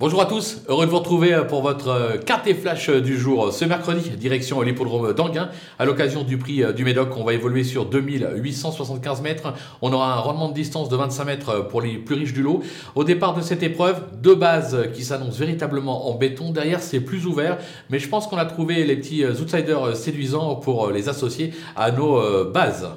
Bonjour à tous, heureux de vous retrouver pour votre carte et flash du jour ce mercredi, direction l'hippodrome d'Anguin. À l'occasion du prix du Médoc, on va évoluer sur 2875 mètres. On aura un rendement de distance de 25 mètres pour les plus riches du lot. Au départ de cette épreuve, deux bases qui s'annoncent véritablement en béton. Derrière, c'est plus ouvert, mais je pense qu'on a trouvé les petits outsiders séduisants pour les associer à nos bases.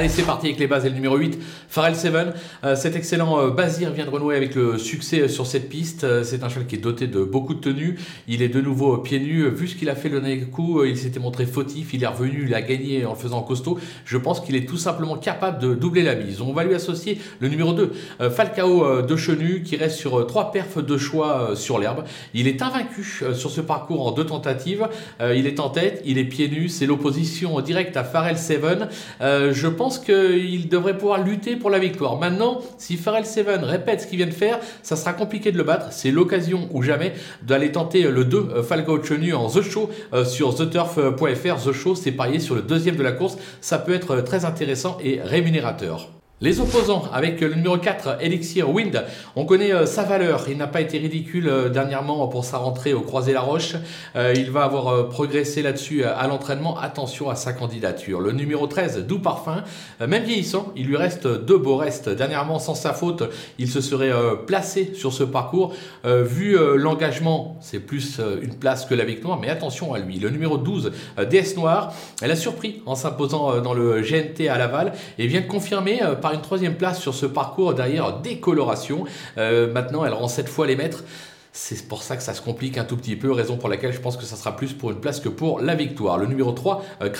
Allez, c'est parti avec les bases et le numéro 8, Pharrell Seven. Euh, cet excellent euh, Bazir vient de renouer avec le succès euh, sur cette piste. c'est un cheval qui est doté de beaucoup de tenues. Il est de nouveau pieds nus. Vu ce qu'il a fait le dernier coup, il s'était montré fautif. Il est revenu, il a gagné en le faisant costaud. Je pense qu'il est tout simplement capable de doubler la mise. On va lui associer le numéro 2, Falcao de Chenu, qui reste sur trois perfs de choix sur l'herbe. Il est invaincu sur ce parcours en deux tentatives. il est en tête, il est pieds nus. C'est l'opposition directe à Pharrell Seven. je pense qu'il devrait pouvoir lutter pour la victoire. Maintenant, si Pharrell Seven répète ce qu'il vient de faire, ça sera compliqué de le battre. C'est l'occasion ou jamais d'aller tenter le 2 euh, Falco Chenu en The Show euh, sur theturf.fr. The Show, c'est parier sur le deuxième de la course. Ça peut être très intéressant et rémunérateur. Les opposants avec le numéro 4, Elixir Wind, on connaît euh, sa valeur. Il n'a pas été ridicule euh, dernièrement pour sa rentrée au Croisé-la-Roche. Euh, il va avoir progressé là-dessus à l'entraînement. Attention à sa candidature. Le numéro 13, Doux Parfum, même vieillissant, il lui reste deux beaux restes. Dernièrement, sans sa faute, il se serait placé sur ce parcours. Vu l'engagement, c'est plus une place que la victoire, mais attention à lui. Le numéro 12, DS Noir, elle a surpris en s'imposant dans le GNT à Laval et vient de confirmer par une troisième place sur ce parcours derrière décoloration. Euh, maintenant, elle rend sept fois les mètres. C'est pour ça que ça se complique un tout petit peu, raison pour laquelle je pense que ça sera plus pour une place que pour la victoire. Le numéro 3, euh,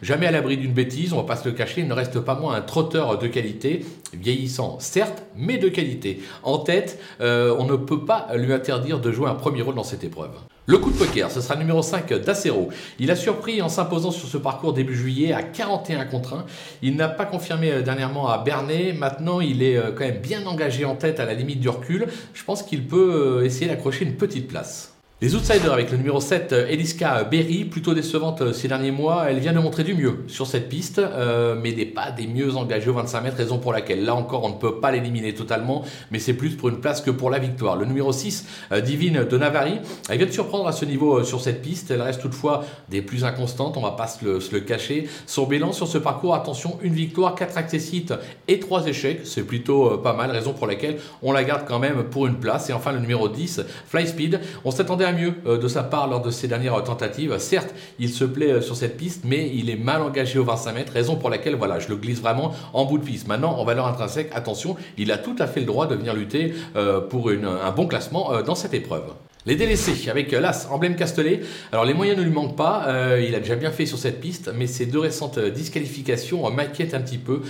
jamais à l'abri d'une bêtise, on va pas se le cacher, il ne reste pas moins un trotteur de qualité, vieillissant certes, mais de qualité. En tête, euh, on ne peut pas lui interdire de jouer un premier rôle dans cette épreuve. Le coup de poker, ce sera le numéro 5 d'Acero. Il a surpris en s'imposant sur ce parcours début juillet à 41 contre 1. Il n'a pas confirmé euh, dernièrement à Bernay. Maintenant, il est euh, quand même bien engagé en tête à la limite du recul. Je pense qu'il peut euh, essayer d'accrocher une petite place. Les outsiders avec le numéro 7, euh, Eliska Berry, plutôt décevante euh, ces derniers mois, elle vient de montrer du mieux sur cette piste, euh, mais n'est pas des mieux engagés au 25 mètres, raison pour laquelle là encore on ne peut pas l'éliminer totalement, mais c'est plus pour une place que pour la victoire. Le numéro 6, Divine de Navari, elle vient de surprendre à ce niveau sur cette piste, elle reste toutefois des plus inconstantes, on va pas se le, cacher. Son bilan sur ce parcours, attention, une victoire, 4 accessites et 3 échecs, c'est plutôt pas mal, raison pour laquelle on la garde quand même pour une place. Et enfin le numéro 10, Fly Speed, on s'attendait mieux euh, de sa part lors de ses dernières tentatives. Certes, il se plaît euh, sur cette piste, mais il est mal engagé au 25 mètres, raison pour laquelle voilà, je le glisse vraiment en bout de piste. Maintenant, en valeur intrinsèque, attention, il a tout à fait le droit de venir lutter euh, pour un bon classement dans cette épreuve. Les délaissés avec l'As Emblème Castellet. Alors les moyens ne lui manquent pas, il a déjà bien fait sur cette piste, mais ces deux récentes disqualifications m'inquiètent un petit peu.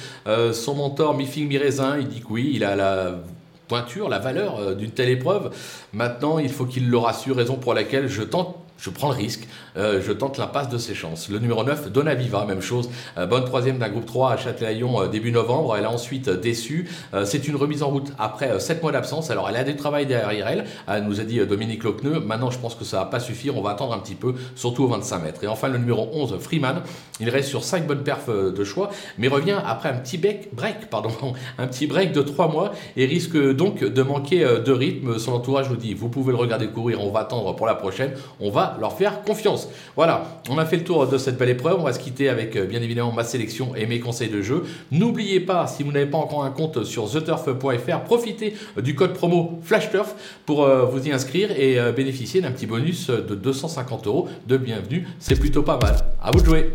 son mentor Mifing Mirezin, il dit que oui, il a la pointure, la valeur euh, d'une telle épreuve. Maintenant, il faut qu'il le rassure, raison pour laquelle je tente je prends le risque, euh, je tente l'impasse de ses chances. Le numéro 9, Donaviva, même chose, euh, bonne troisième d'un groupe 3 à Châtelaillon euh, début novembre, elle a ensuite déçu. c'est une remise en route après 7 mois d'absence, alors elle a du travail derrière elle, elle nous a dit Dominique Locneux, maintenant je pense que ça va pas suffire, on va attendre un petit peu, surtout au 25 mètres. Et enfin le numéro 11, Freeman, il reste sur 5 bonnes perfs de choix, mais revient après un petit break, pardon, un petit break de 3 mois et risque donc de manquer de rythme. Son entourage nous dit, vous pouvez le regarder courir, on va attendre pour la prochaine, on va leur faire confiance. Voilà, on a fait le tour de cette belle épreuve. On va se quitter avec euh, bien évidemment ma sélection et mes conseils de jeu. N'oubliez pas, si vous n'avez pas encore un compte sur theturf.fr, profitez du code promo FlashTurf pour euh, vous y inscrire et euh, bénéficier d'un petit bonus de 250 euros de bienvenue. C'est plutôt pas mal. À vous de jouer.